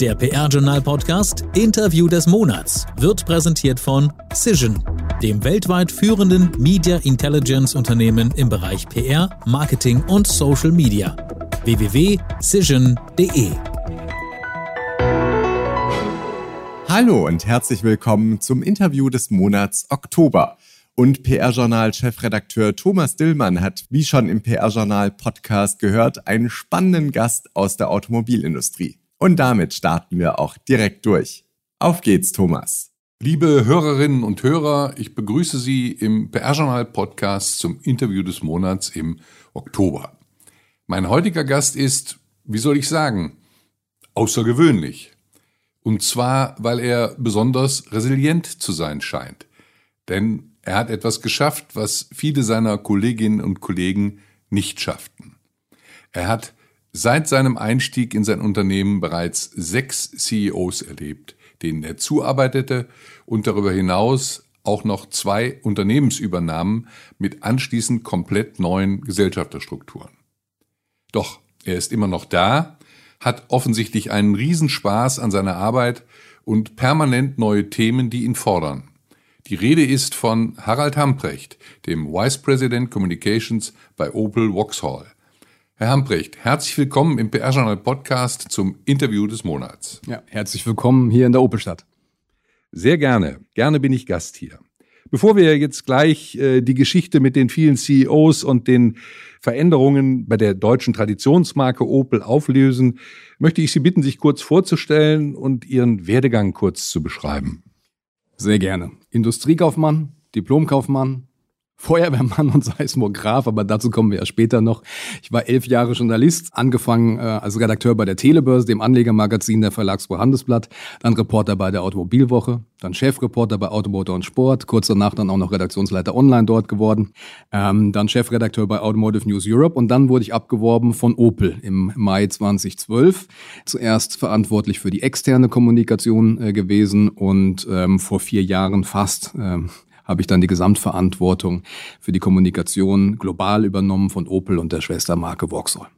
Der PR-Journal-Podcast Interview des Monats wird präsentiert von Cision, dem weltweit führenden Media Intelligence-Unternehmen im Bereich PR, Marketing und Social Media. www.cision.de Hallo und herzlich willkommen zum Interview des Monats Oktober. Und PR-Journal-Chefredakteur Thomas Dillmann hat, wie schon im PR-Journal-Podcast gehört, einen spannenden Gast aus der Automobilindustrie. Und damit starten wir auch direkt durch. Auf geht's, Thomas. Liebe Hörerinnen und Hörer, ich begrüße Sie im PR-Journal-Podcast zum Interview des Monats im Oktober. Mein heutiger Gast ist, wie soll ich sagen, außergewöhnlich. Und zwar, weil er besonders resilient zu sein scheint. Denn er hat etwas geschafft, was viele seiner Kolleginnen und Kollegen nicht schafften. Er hat seit seinem Einstieg in sein Unternehmen bereits sechs CEOs erlebt, denen er zuarbeitete und darüber hinaus auch noch zwei Unternehmensübernahmen mit anschließend komplett neuen Gesellschafterstrukturen. Doch er ist immer noch da, hat offensichtlich einen Riesenspaß an seiner Arbeit und permanent neue Themen, die ihn fordern. Die Rede ist von Harald Hamprecht, dem Vice President Communications bei Opel Vauxhall. Herr Hamprecht, herzlich willkommen im PR Journal Podcast zum Interview des Monats. Ja, herzlich willkommen hier in der Opelstadt. Sehr gerne. Gerne bin ich Gast hier. Bevor wir jetzt gleich äh, die Geschichte mit den vielen CEOs und den Veränderungen bei der deutschen Traditionsmarke Opel auflösen, möchte ich Sie bitten, sich kurz vorzustellen und Ihren Werdegang kurz zu beschreiben. Sehr gerne. Industriekaufmann, Diplomkaufmann, Feuerwehrmann und Seismograph, aber dazu kommen wir ja später noch. Ich war elf Jahre Journalist, angefangen äh, als Redakteur bei der Telebörse, dem Anlegermagazin der Verlagsgruppe Handelsblatt, dann Reporter bei der Automobilwoche, dann Chefreporter bei Automotor und Sport, kurz danach dann auch noch Redaktionsleiter online dort geworden, ähm, dann Chefredakteur bei Automotive News Europe und dann wurde ich abgeworben von Opel im Mai 2012. Zuerst verantwortlich für die externe Kommunikation äh, gewesen und ähm, vor vier Jahren fast ähm, habe ich dann die Gesamtverantwortung für die Kommunikation global übernommen von Opel und der Schwestermarke Vauxhall.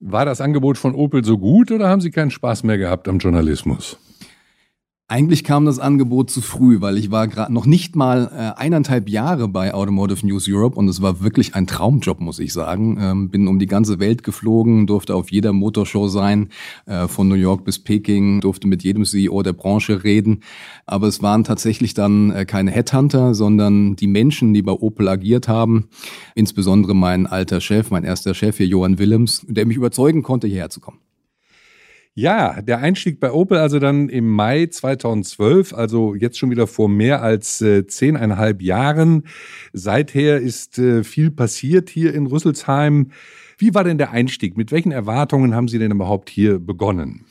War das Angebot von Opel so gut oder haben Sie keinen Spaß mehr gehabt am Journalismus? Eigentlich kam das Angebot zu früh, weil ich war gerade noch nicht mal äh, eineinhalb Jahre bei Automotive News Europe und es war wirklich ein Traumjob, muss ich sagen. Ähm, bin um die ganze Welt geflogen, durfte auf jeder Motorshow sein, äh, von New York bis Peking, durfte mit jedem CEO der Branche reden. Aber es waren tatsächlich dann äh, keine Headhunter, sondern die Menschen, die bei Opel agiert haben. Insbesondere mein alter Chef, mein erster Chef hier, Johann Willems, der mich überzeugen konnte, hierher zu kommen. Ja, der Einstieg bei Opel also dann im Mai 2012, also jetzt schon wieder vor mehr als äh, zehneinhalb Jahren. Seither ist äh, viel passiert hier in Rüsselsheim. Wie war denn der Einstieg? Mit welchen Erwartungen haben Sie denn überhaupt hier begonnen?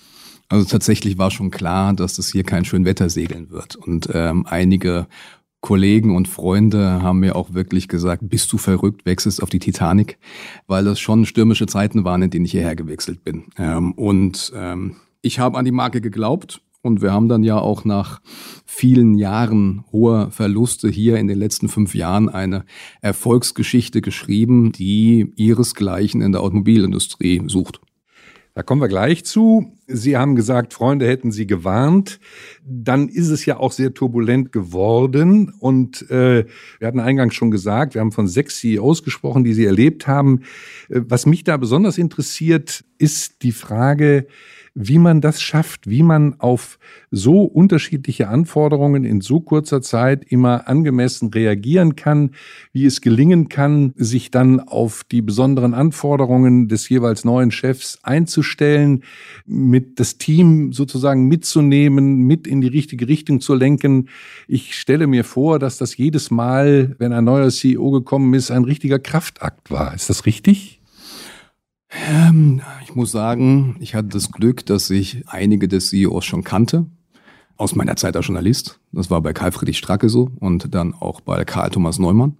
Also tatsächlich war schon klar, dass das hier kein Schönwettersegeln wird. Und ähm, einige Kollegen und Freunde haben mir auch wirklich gesagt, bist du verrückt, wechselst auf die Titanic, weil das schon stürmische Zeiten waren, in denen ich hierher gewechselt bin. Ähm, und ähm, ich habe an die Marke geglaubt und wir haben dann ja auch nach vielen Jahren hoher Verluste hier in den letzten fünf Jahren eine Erfolgsgeschichte geschrieben, die ihresgleichen in der Automobilindustrie sucht. Da kommen wir gleich zu. Sie haben gesagt, Freunde hätten Sie gewarnt. Dann ist es ja auch sehr turbulent geworden. Und äh, wir hatten eingangs schon gesagt, wir haben von sechs CEOs gesprochen, die Sie erlebt haben. Äh, was mich da besonders interessiert, ist die Frage, wie man das schafft, wie man auf so unterschiedliche Anforderungen in so kurzer Zeit immer angemessen reagieren kann, wie es gelingen kann, sich dann auf die besonderen Anforderungen des jeweils neuen Chefs einzustellen, mit das Team sozusagen mitzunehmen, mit in die richtige Richtung zu lenken. Ich stelle mir vor, dass das jedes Mal, wenn ein neuer CEO gekommen ist, ein richtiger Kraftakt war. Ist das richtig? Ähm, ich muss sagen, ich hatte das Glück, dass ich einige des CEOs schon kannte. Aus meiner Zeit als Journalist. Das war bei Karl Friedrich Stracke so und dann auch bei Karl Thomas Neumann.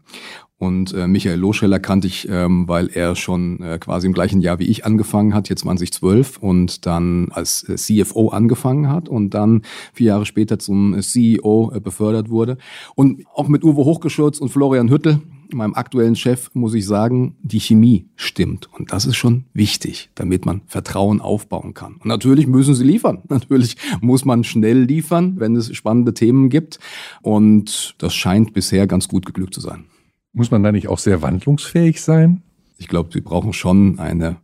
Und äh, Michael Loscheller kannte ich, ähm, weil er schon äh, quasi im gleichen Jahr wie ich angefangen hat, hier 2012 und dann als äh, CFO angefangen hat und dann vier Jahre später zum äh, CEO äh, befördert wurde. Und auch mit Uwe Hochgeschürz und Florian Hüttel meinem aktuellen Chef, muss ich sagen, die Chemie stimmt. Und das ist schon wichtig, damit man Vertrauen aufbauen kann. Und natürlich müssen sie liefern. Natürlich muss man schnell liefern, wenn es spannende Themen gibt. Und das scheint bisher ganz gut geglückt zu sein. Muss man da nicht auch sehr wandlungsfähig sein? Ich glaube, sie brauchen schon eine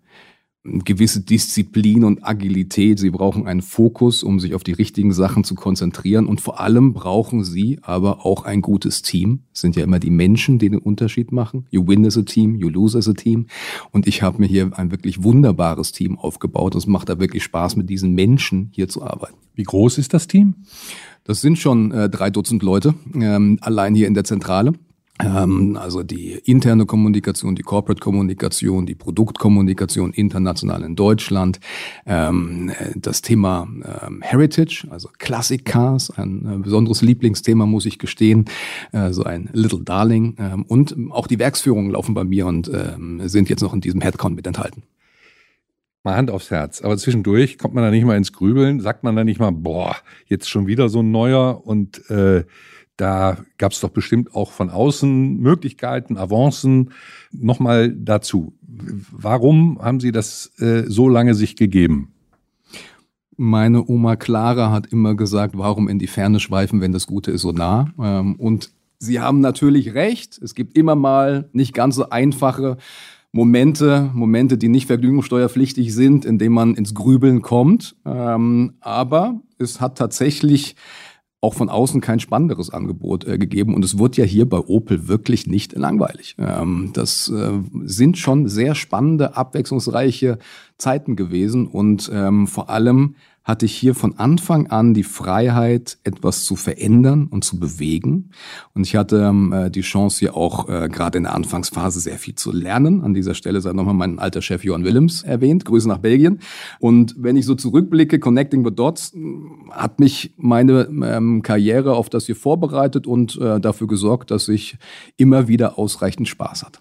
gewisse Disziplin und Agilität. Sie brauchen einen Fokus, um sich auf die richtigen Sachen zu konzentrieren. Und vor allem brauchen sie aber auch ein gutes Team. Es sind ja immer die Menschen, die den Unterschied machen. You win as a team, you lose as a team. Und ich habe mir hier ein wirklich wunderbares Team aufgebaut. Es macht da wirklich Spaß, mit diesen Menschen hier zu arbeiten. Wie groß ist das Team? Das sind schon äh, drei Dutzend Leute, ähm, allein hier in der Zentrale. Ähm, also die interne Kommunikation, die Corporate Kommunikation, die Produktkommunikation international in Deutschland, ähm, das Thema ähm, Heritage, also Classic Cars, ein äh, besonderes Lieblingsthema, muss ich gestehen, äh, so ein Little Darling. und auch die Werksführungen laufen bei mir und sind jetzt noch in diesem Headcount mit enthalten. Mal Hand aufs Herz. Aber zwischendurch kommt man da nicht mal ins Grübeln, sagt man da nicht mal, boah, jetzt schon wieder so ein neuer und äh, da gab es doch bestimmt auch von außen Möglichkeiten, Avancen. Nochmal dazu. Warum haben Sie das äh, so lange sich gegeben? Meine Oma Clara hat immer gesagt, warum in die Ferne schweifen, wenn das Gute ist so nah. Ähm, und Sie haben natürlich recht. Es gibt immer mal nicht ganz so einfache Momente, Momente, die nicht vergnügungssteuerpflichtig sind, in denen man ins Grübeln kommt. Ähm, aber es hat tatsächlich auch von außen kein spannenderes Angebot äh, gegeben. Und es wird ja hier bei Opel wirklich nicht langweilig. Ähm, das äh, sind schon sehr spannende, abwechslungsreiche Zeiten gewesen und ähm, vor allem hatte ich hier von Anfang an die Freiheit, etwas zu verändern und zu bewegen. Und ich hatte ähm, äh, die Chance, hier auch äh, gerade in der Anfangsphase sehr viel zu lernen. An dieser Stelle sei nochmal mein alter Chef Johann Willems erwähnt. Grüße nach Belgien. Und wenn ich so zurückblicke, Connecting the Dots hat mich meine ähm, Karriere auf das hier vorbereitet und äh, dafür gesorgt, dass ich immer wieder ausreichend Spaß hatte.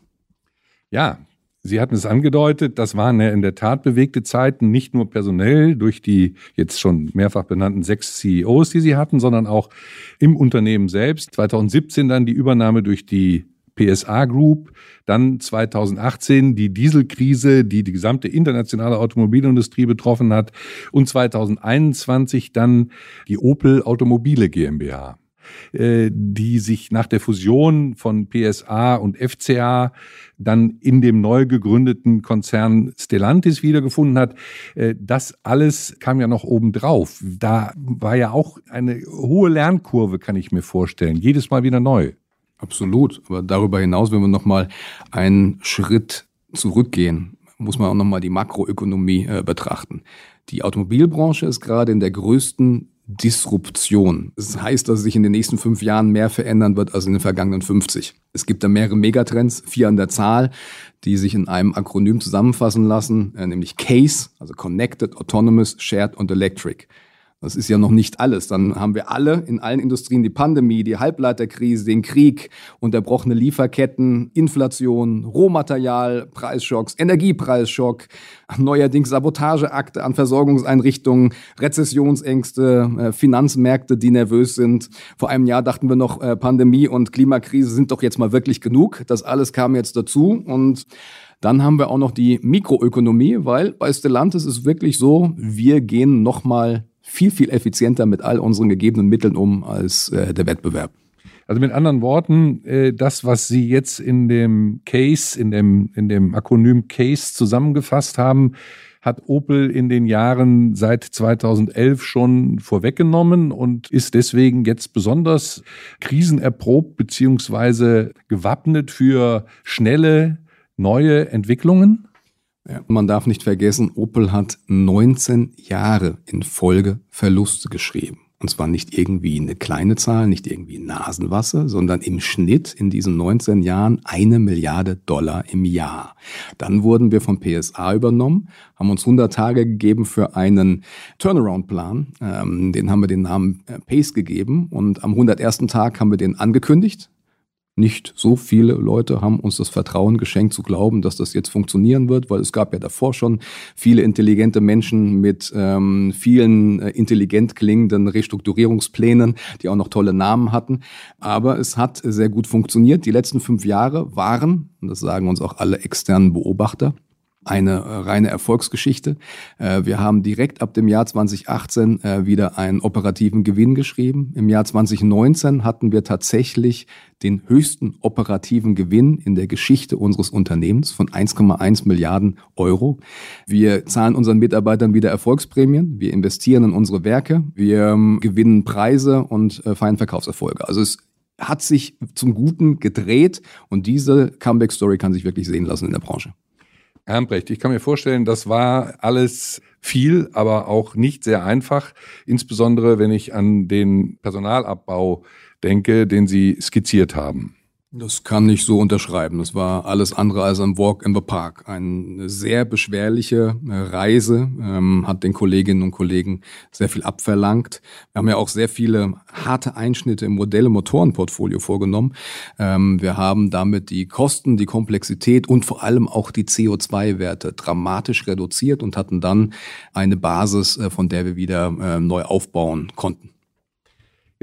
Ja, Sie hatten es angedeutet, das waren ja in der Tat bewegte Zeiten, nicht nur personell durch die jetzt schon mehrfach benannten sechs CEOs, die Sie hatten, sondern auch im Unternehmen selbst. 2017 dann die Übernahme durch die PSA Group, dann 2018 die Dieselkrise, die die gesamte internationale Automobilindustrie betroffen hat und 2021 dann die Opel Automobile GmbH. Äh, die sich nach der Fusion von PSA und FCA dann in dem neu gegründeten Konzern Stellantis wiedergefunden hat. Äh, das alles kam ja noch obendrauf. Da war ja auch eine hohe Lernkurve, kann ich mir vorstellen. Jedes Mal wieder neu. Absolut. Aber darüber hinaus, wenn wir nochmal einen Schritt zurückgehen, muss man auch nochmal die Makroökonomie äh, betrachten. Die Automobilbranche ist gerade in der größten Disruption. Das heißt, dass sich in den nächsten fünf Jahren mehr verändern wird als in den vergangenen 50. Es gibt da mehrere Megatrends, vier an der Zahl, die sich in einem Akronym zusammenfassen lassen, äh, nämlich CASE, also Connected, Autonomous, Shared und Electric. Das ist ja noch nicht alles. Dann haben wir alle in allen Industrien die Pandemie, die Halbleiterkrise, den Krieg, unterbrochene Lieferketten, Inflation, Rohmaterial, Preisschocks, Energiepreisschock, neuerdings Sabotageakte an Versorgungseinrichtungen, Rezessionsängste, äh, Finanzmärkte, die nervös sind. Vor einem Jahr dachten wir noch, äh, Pandemie und Klimakrise sind doch jetzt mal wirklich genug. Das alles kam jetzt dazu und dann haben wir auch noch die Mikroökonomie, weil bei Stellantis ist wirklich so, wir gehen nochmal viel, viel effizienter mit all unseren gegebenen Mitteln um als äh, der Wettbewerb. Also mit anderen Worten, äh, das, was Sie jetzt in dem Case, in dem, in dem Akronym Case zusammengefasst haben, hat Opel in den Jahren seit 2011 schon vorweggenommen und ist deswegen jetzt besonders krisenerprobt beziehungsweise gewappnet für schnelle neue Entwicklungen? Ja, man darf nicht vergessen, Opel hat 19 Jahre in Folge Verluste geschrieben. Und zwar nicht irgendwie eine kleine Zahl, nicht irgendwie Nasenwasser, sondern im Schnitt in diesen 19 Jahren eine Milliarde Dollar im Jahr. Dann wurden wir vom PSA übernommen, haben uns 100 Tage gegeben für einen Turnaround-Plan. Ähm, den haben wir den Namen äh, Pace gegeben und am 101. Tag haben wir den angekündigt Nicht so viele Leute haben uns das Vertrauen geschenkt zu glauben, dass das jetzt funktionieren wird, weil es gab ja davor schon viele intelligente Menschen mit ähm, vielen äh, intelligent klingenden Restrukturierungsplänen, die auch noch tolle Namen hatten. Aber es hat sehr gut funktioniert. Die letzten fünf Jahre waren, und das sagen uns auch alle externen Beobachter, eine äh, reine Erfolgsgeschichte. Äh, wir haben direkt ab dem Jahr 2018 äh, wieder einen operativen Gewinn geschrieben. Im Jahr 2019 hatten wir tatsächlich den höchsten operativen Gewinn in der Geschichte unseres Unternehmens von 1,1 Milliarden Euro. Wir zahlen unseren Mitarbeitern wieder Erfolgsprämien, wir investieren in unsere Werke, wir ähm, gewinnen Preise und feiern Verkaufserfolge. Also es hat sich zum Guten gedreht und diese Comeback-Story kann sich wirklich sehen lassen in der Branche. Hermbrecht, ich kann mir vorstellen, das war alles viel, aber auch nicht sehr einfach, insbesondere wenn ich an den Personalabbau denke, den Sie skizziert haben. Das kann ich so unterschreiben. Das war alles andere als ein Walk in the Park. Eine sehr beschwerliche äh, Reise, ähm, hat den Kolleginnen und Kollegen sehr viel abverlangt. Wir haben ja auch sehr viele harte Einschnitte im Modell- und Motorenportfolio vorgenommen. Ähm, wir haben damit die Kosten, die Komplexität und vor allem auch die CO2-Werte dramatisch reduziert und hatten dann eine Basis, äh, von der wir wieder äh, neu aufbauen konnten.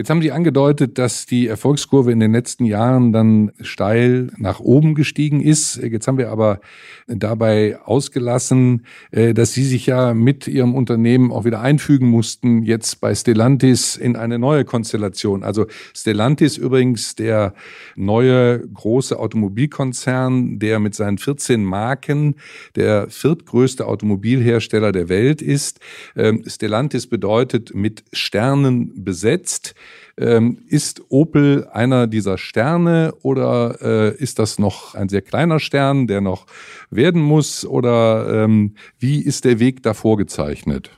Jetzt haben Sie angedeutet, dass die Erfolgskurve in den letzten Jahren dann steil nach oben gestiegen ist. Jetzt haben wir aber dabei ausgelassen, äh, dass Sie sich ja mit Ihrem Unternehmen auch wieder einfügen mussten, jetzt bei Stellantis in eine neue Konstellation. Also Stellantis übrigens der neue große Automobilkonzern, der mit seinen 14 Marken der viertgrößte Automobilhersteller der Welt ist. Ähm, Stellantis bedeutet mit Sternen besetzt. Ähm, ist Opel einer dieser Sterne oder äh, ist das noch ein sehr kleiner Stern, der noch werden muss? Oder ähm, wie ist der Weg da vorgezeichnet?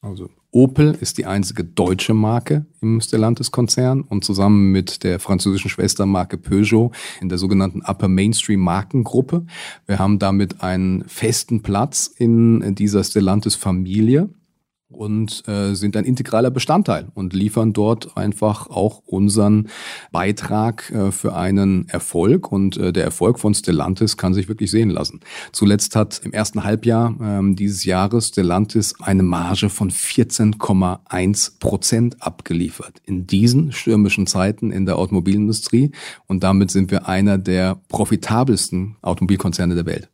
Also Opel ist die einzige deutsche Marke im Stellantis-Konzern und zusammen mit der französischen Schwestermarke Peugeot in der sogenannten Upper Mainstream Markengruppe. Wir haben damit einen festen Platz in dieser Stellantis-Familie und äh, sind ein integraler Bestandteil und liefern dort einfach auch unseren Beitrag äh, für einen Erfolg. Und äh, der Erfolg von Stellantis kann sich wirklich sehen lassen. Zuletzt hat im ersten Halbjahr ähm, dieses Jahres Stellantis eine Marge von 14,1 Prozent abgeliefert. In diesen stürmischen Zeiten in der Automobilindustrie. Und damit sind wir einer der profitabelsten Automobilkonzerne der Welt.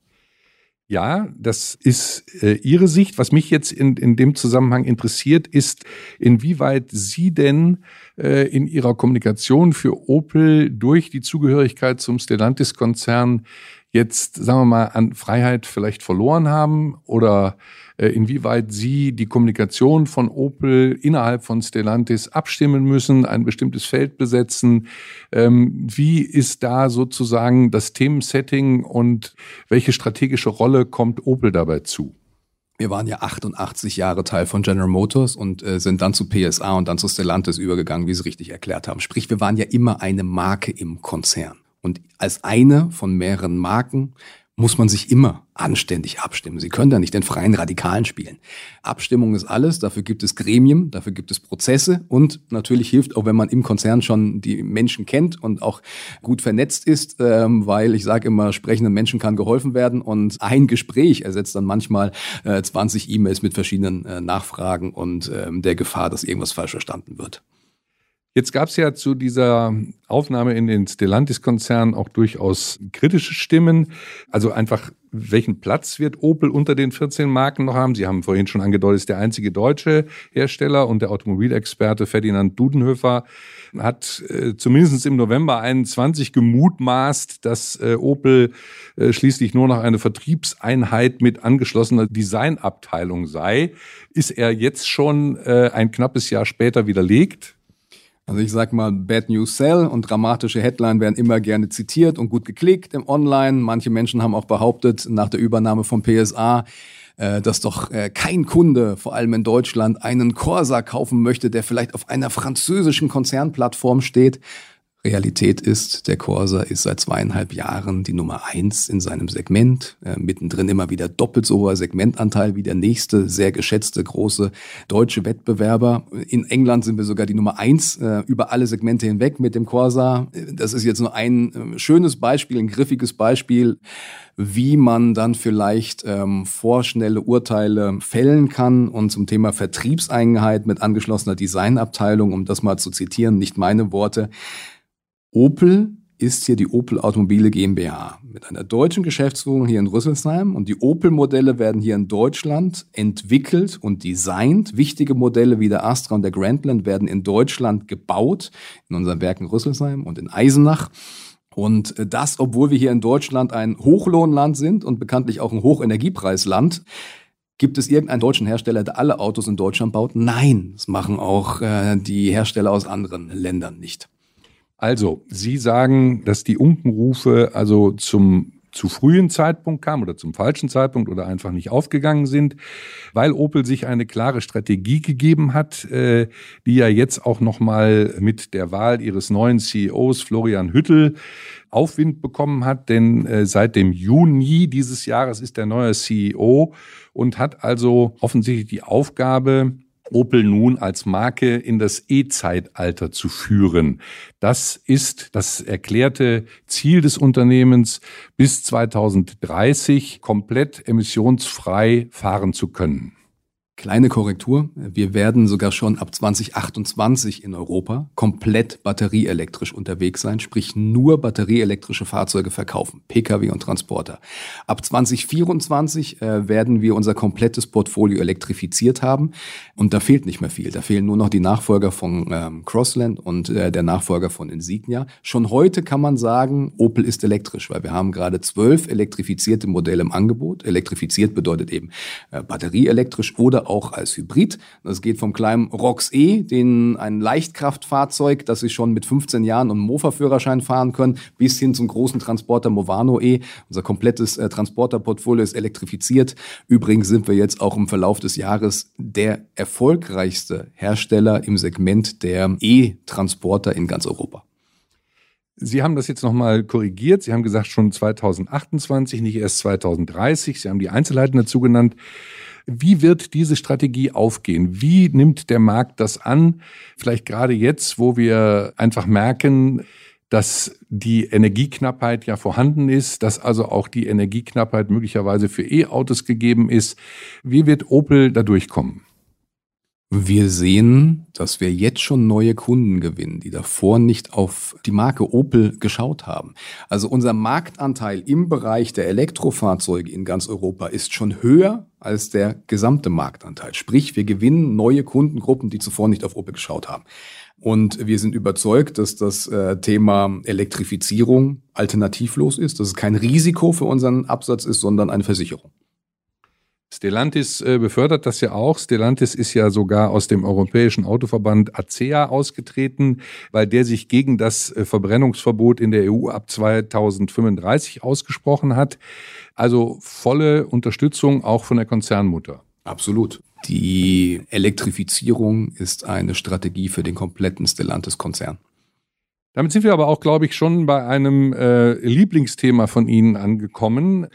Ja, das ist äh, Ihre Sicht. Was mich jetzt in, in dem Zusammenhang interessiert, ist, inwieweit Sie denn äh, in Ihrer Kommunikation für Opel durch die Zugehörigkeit zum Stellantis-Konzern jetzt, sagen wir mal, an Freiheit vielleicht verloren haben oder inwieweit Sie die Kommunikation von Opel innerhalb von Stellantis abstimmen müssen, ein bestimmtes Feld besetzen. Ähm, wie ist da sozusagen das Themensetting und welche strategische Rolle kommt Opel dabei zu? Wir waren ja 88 Jahre Teil von General Motors und äh, sind dann zu PSA und dann zu Stellantis übergegangen, wie Sie richtig erklärt haben. Sprich, wir waren ja immer eine Marke im Konzern. Und als eine von mehreren Marken muss man sich immer anständig abstimmen. Sie können da nicht den freien Radikalen spielen. Abstimmung ist alles, dafür gibt es Gremien, dafür gibt es Prozesse und natürlich hilft auch, wenn man im Konzern schon die Menschen kennt und auch gut vernetzt ist, ähm, weil ich sage immer, sprechenden Menschen kann geholfen werden und ein Gespräch ersetzt dann manchmal äh, 20 E-Mails mit verschiedenen äh, Nachfragen und ähm, der Gefahr, dass irgendwas falsch verstanden wird. Jetzt gab es ja zu dieser Aufnahme in den Stellantis-Konzern auch durchaus kritische Stimmen. Also einfach, welchen Platz wird Opel unter den 14 Marken noch haben? Sie haben vorhin schon angedeutet, ist der einzige deutsche Hersteller und der Automobilexperte Ferdinand Dudenhöfer hat äh, zumindest im November 21 gemutmaßt, dass äh, Opel äh, schließlich nur noch eine Vertriebseinheit mit angeschlossener Designabteilung sei. Ist er jetzt schon äh, ein knappes Jahr später widerlegt? Also ich sag mal, Bad News Sell und dramatische Headline werden immer gerne zitiert und gut geklickt im Online. Manche Menschen haben auch behauptet, nach der Übernahme von PSA, äh, dass doch äh, kein Kunde, vor allem in Deutschland, einen Corsa kaufen möchte, der vielleicht auf einer französischen Konzernplattform steht. Realität ist, der Corsa ist seit zweieinhalb Jahren die Nummer eins in seinem Segment. Äh, mittendrin immer wieder doppelt so hoher Segmentanteil wie der nächste sehr geschätzte große deutsche Wettbewerber. In England sind wir sogar die Nummer eins äh, über alle Segmente hinweg mit dem Corsa. Das ist jetzt nur ein äh, schönes Beispiel, ein griffiges Beispiel, wie man dann vielleicht ähm, vorschnelle Urteile fällen kann. Und zum Thema Vertriebseinheit mit angeschlossener Designabteilung, um das mal zu zitieren, nicht meine Worte. Opel ist hier die Opel Automobile GmbH mit einer deutschen Geschäftsführung hier in Rüsselsheim und die Opel-Modelle werden hier in Deutschland entwickelt und designt. Wichtige Modelle wie der Astra und der Grandland werden in Deutschland gebaut, in unseren Werken Rüsselsheim und in Eisenach. Und das, obwohl wir hier in Deutschland ein Hochlohnland sind und bekanntlich auch ein Hochenergiepreisland. Gibt es irgendeinen deutschen Hersteller, der alle Autos in Deutschland baut? Nein, das machen auch äh, die Hersteller aus anderen Ländern nicht. Also, Sie sagen, dass die Unkenrufe also zum zu frühen Zeitpunkt kamen oder zum falschen Zeitpunkt oder einfach nicht aufgegangen sind, weil Opel sich eine klare Strategie gegeben hat, äh, die ja jetzt auch nochmal mit der Wahl ihres neuen CEOs Florian Hüttel Aufwind bekommen hat, denn äh, seit dem Juni dieses Jahres ist der neue CEO und hat also offensichtlich die Aufgabe, Opel nun als Marke in das E-Zeitalter zu führen. Das ist das erklärte Ziel des Unternehmens, bis 2030 komplett emissionsfrei fahren zu können. Kleine Korrektur. Wir werden sogar schon ab 2028 in Europa komplett batterieelektrisch unterwegs sein, sprich nur batterieelektrische Fahrzeuge verkaufen, Pkw und Transporter. Ab 2024 äh, werden wir unser komplettes Portfolio elektrifiziert haben und da fehlt nicht mehr viel. Da fehlen nur noch die Nachfolger von ähm, Crossland und äh, der Nachfolger von Insignia. Schon heute kann man sagen, Opel ist elektrisch, weil wir haben gerade zwölf elektrifizierte Modelle im Angebot. Elektrifiziert bedeutet eben äh, batterieelektrisch oder auch als Hybrid. Das geht vom kleinen Rox E, den ein Leichtkraftfahrzeug, das Sie schon mit 15 Jahren und Mofa-Führerschein fahren können, bis hin zum großen Transporter Movano E. Unser komplettes äh, Transporterportfolio ist elektrifiziert. Übrigens sind wir jetzt auch im Verlauf des Jahres der erfolgreichste Hersteller im Segment der E-Transporter in ganz Europa. Sie haben das jetzt nochmal korrigiert. Sie haben gesagt, schon 2028, nicht erst 2030. Sie haben die Einzelheiten dazu genannt. Wie wird diese Strategie aufgehen? Wie nimmt der Markt das an? Vielleicht gerade jetzt, wo wir einfach merken, dass die Energieknappheit ja vorhanden ist, dass also auch die Energieknappheit möglicherweise für E-Autos gegeben ist. Wie wird Opel da durchkommen? Wir sehen, dass wir jetzt schon neue Kunden gewinnen, die davor nicht auf die Marke Opel geschaut haben. Also unser Marktanteil im Bereich der Elektrofahrzeuge in ganz Europa ist schon höher als der gesamte Marktanteil. Sprich, wir gewinnen neue Kundengruppen, die zuvor nicht auf Opel geschaut haben. Und wir sind überzeugt, dass das äh, Thema Elektrifizierung alternativlos ist, dass es kein Risiko für unseren Absatz ist, sondern eine Versicherung. Stellantis äh, befördert das ja auch. Stellantis ist ja sogar aus dem europäischen Autoverband ACEA ausgetreten, weil der sich gegen das äh, Verbrennungsverbot in der EU ab 2035 ausgesprochen hat. Also volle Unterstützung auch von der Konzernmutter. Absolut. Die Elektrifizierung ist eine Strategie für den kompletten Stellantis-Konzern. Damit sind wir aber auch, glaube ich, schon bei einem äh, Lieblingsthema von Ihnen angekommen.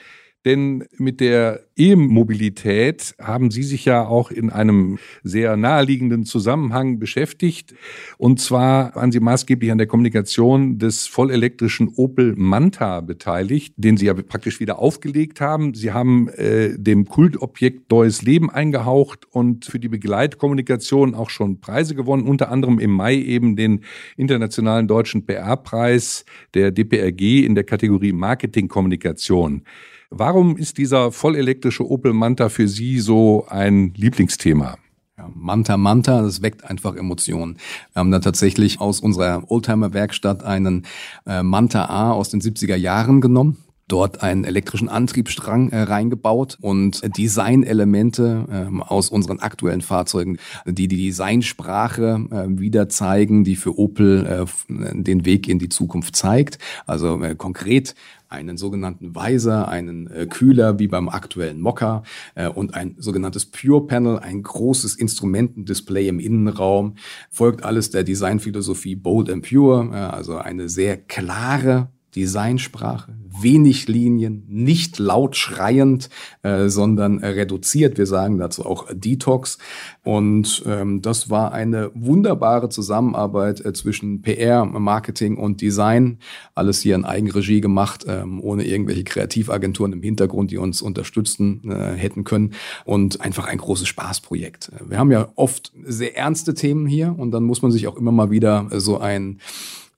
Denn mit der E-Mobilität haben Sie sich ja auch in einem sehr naheliegenden Zusammenhang beschäftigt. Und zwar waren Sie maßgeblich an der Kommunikation des vollelektrischen Opel Manta beteiligt, den Sie ja praktisch wieder aufgelegt haben. Sie haben äh, dem Kultobjekt neues Leben eingehaucht und für die Begleitkommunikation auch schon Preise gewonnen, unter anderem im Mai eben den Internationalen Deutschen PR-Preis der DPRG in der Kategorie Marketingkommunikation. Warum ist dieser vollelektrische Opel Manta für Sie so ein Lieblingsthema? Ja, Manta Manta, das weckt einfach Emotionen. Wir haben da tatsächlich aus unserer Oldtimer-Werkstatt einen äh, Manta A aus den 70er Jahren genommen dort einen elektrischen Antriebsstrang äh, reingebaut und Designelemente äh, aus unseren aktuellen Fahrzeugen, die die Designsprache äh, wieder zeigen, die für Opel äh, den Weg in die Zukunft zeigt. Also äh, konkret einen sogenannten Visor, einen äh, Kühler wie beim aktuellen Mokka äh, und ein sogenanntes Pure Panel, ein großes Instrumentendisplay im Innenraum. Folgt alles der Designphilosophie Bold and Pure, äh, also eine sehr klare Designsprache, wenig Linien, nicht laut schreiend, äh, sondern reduziert. Wir sagen dazu auch Detox. Und ähm, das war eine wunderbare Zusammenarbeit äh, zwischen PR, Marketing und Design. Alles hier in Eigenregie gemacht, ähm, ohne irgendwelche Kreativagenturen im Hintergrund, die uns unterstützen äh, hätten können. Und einfach ein großes Spaßprojekt. Wir haben ja oft sehr ernste Themen hier und dann muss man sich auch immer mal wieder so ein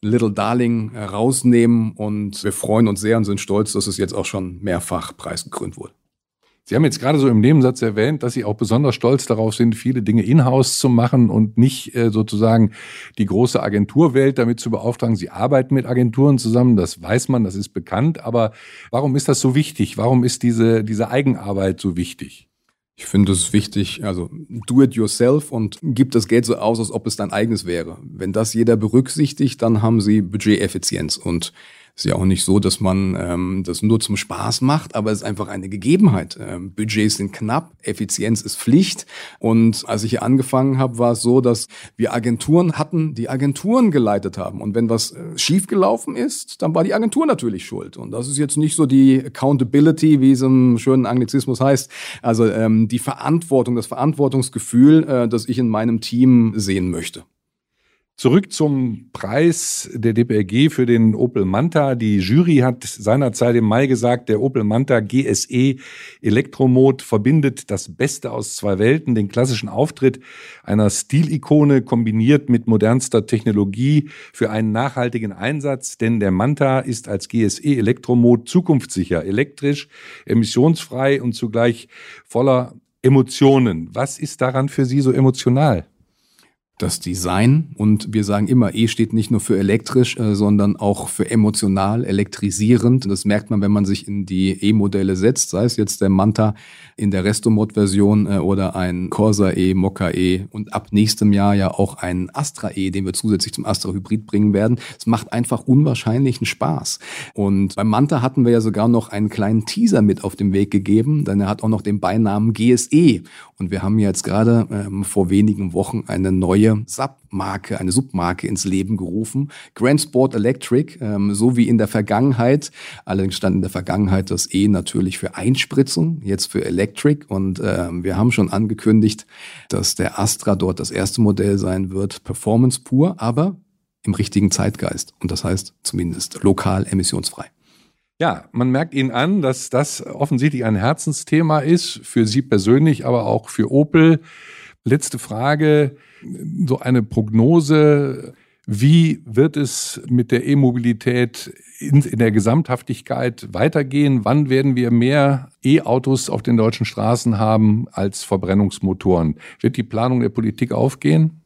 Little Darling äh, rausnehmen und wir freuen uns sehr und sind stolz, dass es jetzt auch schon mehrfach preisgekrönt wurde. Sie haben jetzt gerade so im Nebensatz erwähnt, dass Sie auch besonders stolz darauf sind, viele Dinge in-house zu machen und nicht äh, sozusagen die große Agenturwelt damit zu beauftragen. Sie arbeiten mit Agenturen zusammen, das weiß man, das ist bekannt. Aber warum ist das so wichtig? Warum ist diese, diese Eigenarbeit so wichtig? Ich finde es wichtig, also do it yourself und gib das Geld so aus, als ob es dein eigenes wäre. Wenn das jeder berücksichtigt, dann haben sie Budgeteffizienz und ist ja auch nicht so, dass man ähm, das nur zum Spaß macht, aber es ist einfach eine Gegebenheit. Ähm, Budgets sind knapp, Effizienz ist Pflicht. Und als ich hier angefangen habe, war es so, dass wir Agenturen hatten, die Agenturen geleitet haben. Und wenn was äh, schiefgelaufen ist, dann war die Agentur natürlich schuld. Und das ist jetzt nicht so die Accountability, wie es im schönen Anglizismus heißt. Also ähm, die Verantwortung, das Verantwortungsgefühl, äh, das ich in meinem Team sehen möchte. Zurück zum Preis der DPRG für den Opel Manta. Die Jury hat seinerzeit im Mai gesagt, der Opel Manta GSE Elektromod verbindet das Beste aus zwei Welten, den klassischen Auftritt einer Stilikone kombiniert mit modernster Technologie für einen nachhaltigen Einsatz, denn der Manta ist als GSE Elektromod zukunftssicher, elektrisch, emissionsfrei und zugleich voller Emotionen. Was ist daran für Sie so emotional? Das Design und wir sagen immer, E steht nicht nur für elektrisch, äh, sondern auch für emotional, elektrisierend. Das merkt man, wenn man sich in die E-Modelle setzt, sei es jetzt der Manta in der Restomod-Version äh, oder ein Corsa E, Mokka E und ab nächstem Jahr ja auch ein Astra E, den wir zusätzlich zum Astra Hybrid bringen werden. Es macht einfach unwahrscheinlichen Spaß. Und beim Manta hatten wir ja sogar noch einen kleinen Teaser mit auf den Weg gegeben, denn er hat auch noch den Beinamen GSE. Und wir haben jetzt gerade ähm, vor wenigen Wochen eine neue neue Submarke, eine Submarke ins Leben gerufen. Grand Sport Electric, ähm, so wie in der Vergangenheit. Allerdings stand in der Vergangenheit das E natürlich für Einspritzung, jetzt für Electric. Und ähm, wir haben schon angekündigt, dass der Astra dort das erste Modell sein wird. Performance pur, aber im richtigen Zeitgeist. Und das heißt zumindest lokal emissionsfrei. Ja, man merkt Ihnen an, dass das offensichtlich ein Herzensthema ist, für Sie persönlich, aber auch für Opel. Letzte Frage so eine Prognose, wie wird es mit der E-Mobilität in, in, der Gesamthaftigkeit weitergehen? Wann werden wir mehr E-Autos auf den deutschen Straßen haben als Verbrennungsmotoren? Wird die Planung der Politik aufgehen?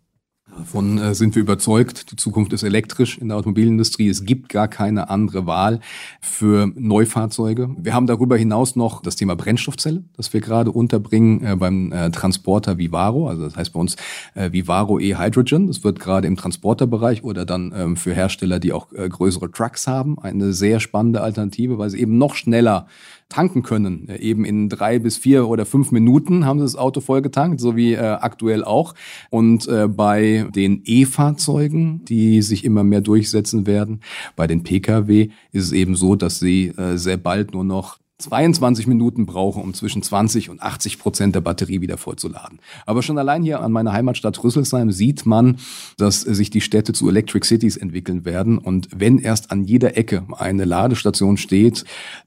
Davon äh, sind wir überzeugt. Die Zukunft ist elektrisch in der Automobilindustrie. Es gibt gar keine andere Wahl für Neufahrzeuge. Wir haben darüber hinaus noch das Thema Brennstoffzelle, das wir gerade unterbringen äh, beim äh, Transporter Vivaro. Also das heißt bei uns Vivaro E-Hydrogen. Das wird gerade im Transporterbereich oder dann ähm, für Hersteller, die auch größere Trucks haben, eine sehr spannende Alternative, weil sie eben noch schneller tanken können. Eben in drei bis vier oder fünf Minuten haben sie das Auto voll getankt, so wie äh, aktuell auch. Und äh, bei den E-Fahrzeugen, die sich immer mehr durchsetzen werden, bei den Pkw ist es eben so, dass sie äh, sehr bald nur noch 22 Minuten brauche, um zwischen 20 und 80 Prozent der Batterie wieder vollzuladen. Aber schon allein hier an meiner Heimatstadt Rüsselsheim sieht man, dass sich die Städte zu Electric Cities entwickeln werden. Und wenn erst an jeder Ecke eine Ladestation steht,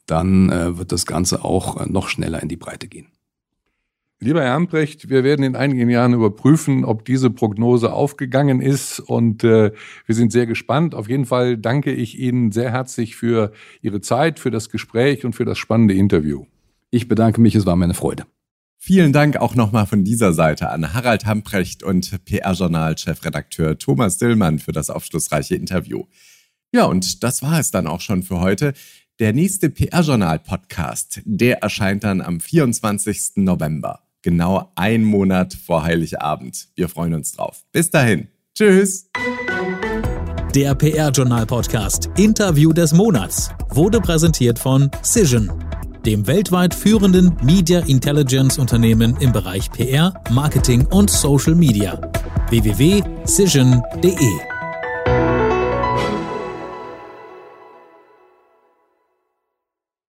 dann äh, wird das Ganze auch äh, noch schneller in die Breite gehen. Lieber Herr Ambrecht, wir werden in einigen Jahren überprüfen, ob diese Prognose aufgegangen ist und äh, wir sind sehr gespannt. Auf jeden Fall danke ich Ihnen sehr herzlich für Ihre Zeit, für das Gespräch und für das spannende Interview. Ich bedanke mich, es war mir eine Freude. Vielen Dank auch nochmal von dieser Seite an Harald Hamprecht und PR-Journal-Chefredakteur Thomas Dillmann für das aufschlussreiche Interview. Ja, und das war es dann auch schon für heute. Der nächste PR-Journal-Podcast, der erscheint dann am 24. November. Genau ein Monat vor Heiligabend. Wir freuen uns drauf. Bis dahin. Tschüss. Der PR-Journal-Podcast Interview des Monats wurde präsentiert von Cision, dem weltweit führenden Media Intelligence Unternehmen im Bereich PR, Marketing und Social Media. www.cision.de